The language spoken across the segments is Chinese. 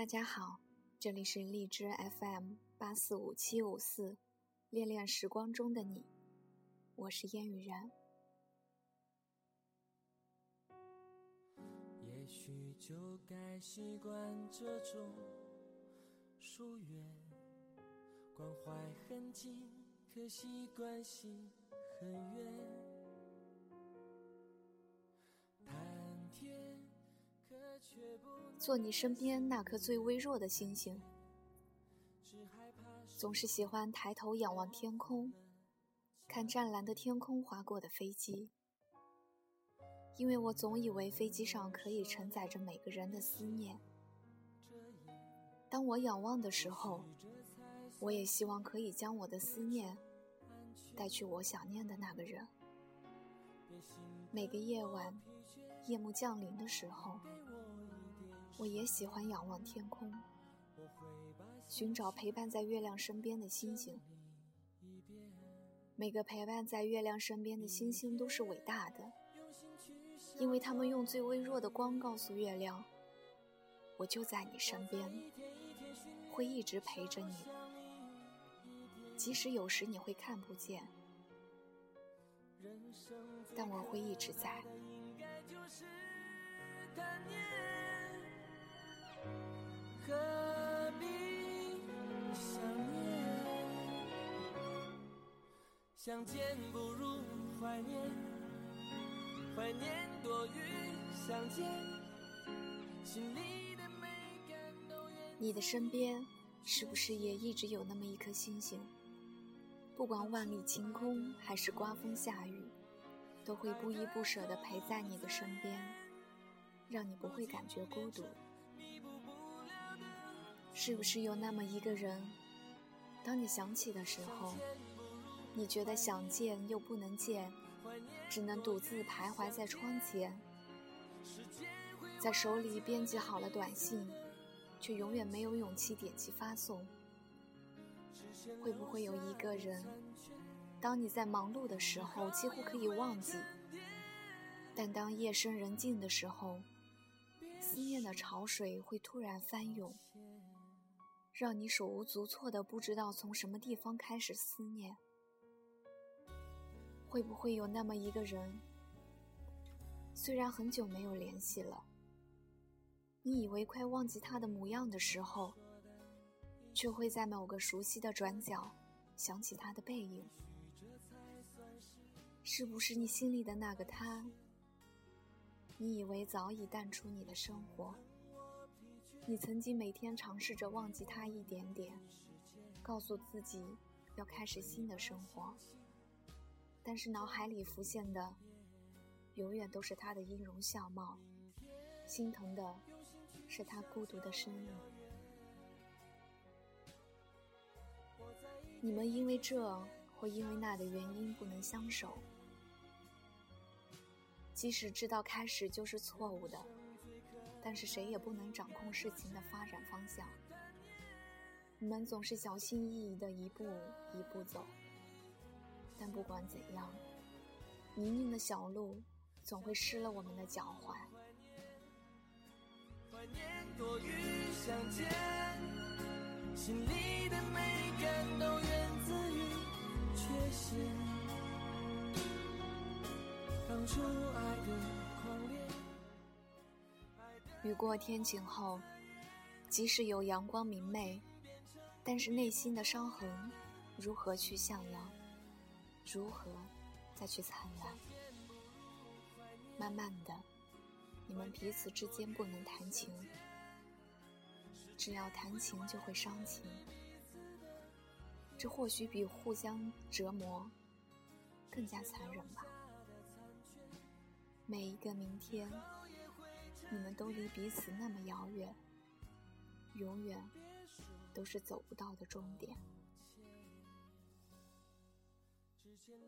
大家好，这里是荔枝 FM 八四五七五四，恋恋时光中的你，我是烟雨然。也许就该习惯这种疏远，关怀很近，可惜关系很远。做你身边那颗最微弱的星星，总是喜欢抬头仰望天空，看湛蓝的天空划过的飞机。因为我总以为飞机上可以承载着每个人的思念。当我仰望的时候，我也希望可以将我的思念带去我想念的那个人。每个夜晚，夜幕降临的时候，我也喜欢仰望天空，寻找陪伴在月亮身边的星星。每个陪伴在月亮身边的星星都是伟大的，因为他们用最微弱的光告诉月亮：“我就在你身边，会一直陪着你，即使有时你会看不见。”但我会一直在。何必想念？相见不如怀念，怀念多于相见，心里的美感都你的身边是不是也一直有那么一颗星星？不管万里晴空还是刮风下雨，都会不依不舍地陪在你的身边，让你不会感觉孤独。是不是有那么一个人，当你想起的时候，你觉得想见又不能见，只能独自徘徊在窗前，在手里编辑好了短信，却永远没有勇气点击发送。会不会有一个人，当你在忙碌的时候几乎可以忘记，但当夜深人静的时候，思念的潮水会突然翻涌，让你手无足措的不知道从什么地方开始思念。会不会有那么一个人，虽然很久没有联系了，你以为快忘记他的模样的时候，却会在某个熟悉的转角想起他的背影？是不是你心里的那个他？你以为早已淡出你的生活，你曾经每天尝试着忘记他一点点，告诉自己要开始新的生活。但是脑海里浮现的，永远都是他的音容笑貌，心疼的是他孤独的身影。你们因为这或因为那的原因不能相守，即使知道开始就是错误的，但是谁也不能掌控事情的发展方向。你们总是小心翼翼的一步一步走。但不管怎样，泥泞的小路总会湿了我们的脚踝。怀念多于相见，心里的美感都源自于缺陷。当初爱雨过天晴后，即使有阳光明媚，但是内心的伤痕如何去向阳？如何再去灿烂？慢慢的，你们彼此之间不能谈情，只要谈情就会伤情。这或许比互相折磨更加残忍吧。每一个明天，你们都离彼此那么遥远，永远都是走不到的终点。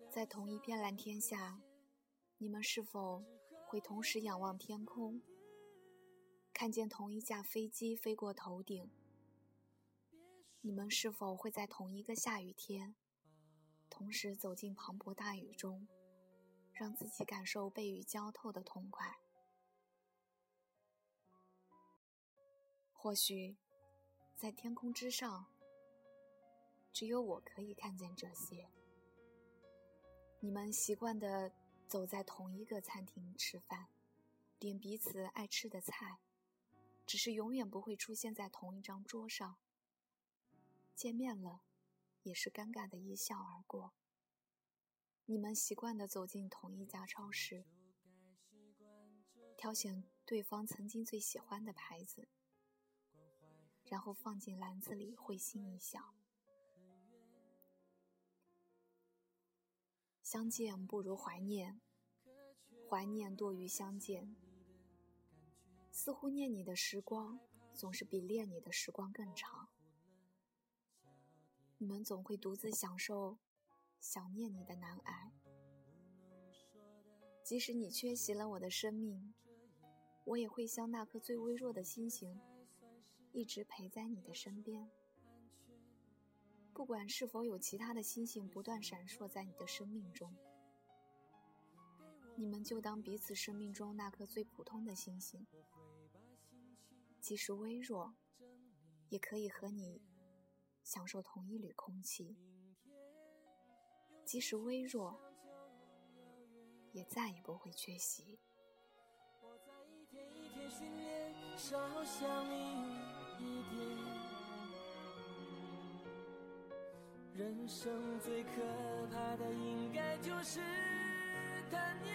在同一片蓝天下，你们是否会同时仰望天空，看见同一架飞机飞过头顶？你们是否会在同一个下雨天，同时走进磅礴大雨中，让自己感受被雨浇透的痛快？或许，在天空之上，只有我可以看见这些。你们习惯的走在同一个餐厅吃饭，点彼此爱吃的菜，只是永远不会出现在同一张桌上。见面了，也是尴尬的一笑而过。你们习惯的走进同一家超市，挑选对方曾经最喜欢的牌子，然后放进篮子里，会心一笑。相见不如怀念，怀念多于相见。似乎念你的时光，总是比恋你的时光更长。你们总会独自享受想念你的难挨，即使你缺席了我的生命，我也会像那颗最微弱的星星，一直陪在你的身边。不管是否有其他的星星不断闪烁在你的生命中，你们就当彼此生命中那颗最普通的星星，即使微弱，也可以和你享受同一缕空气；即使微弱，也再也不会缺席。我在一天一天训练，少想你一点人生最可怕的应该就是贪念，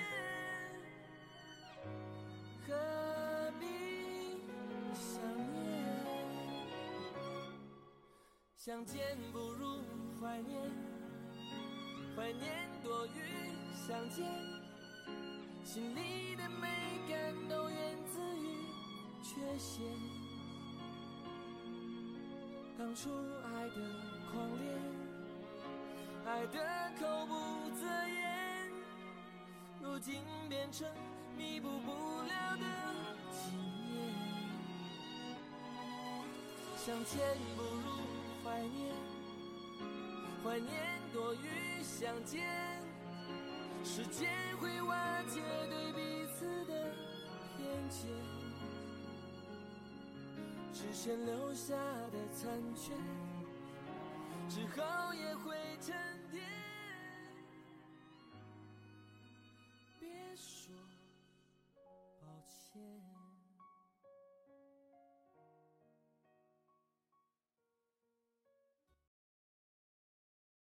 何必想念？相见不如怀念，怀念多于相见。心里的美感都源自于缺陷，当初爱的狂烈。爱的口不择言，如今变成弥补不了的纪念。相见不如怀念，怀念多于相见。时间会瓦解对彼此的偏见，之前留下的残缺，之后也会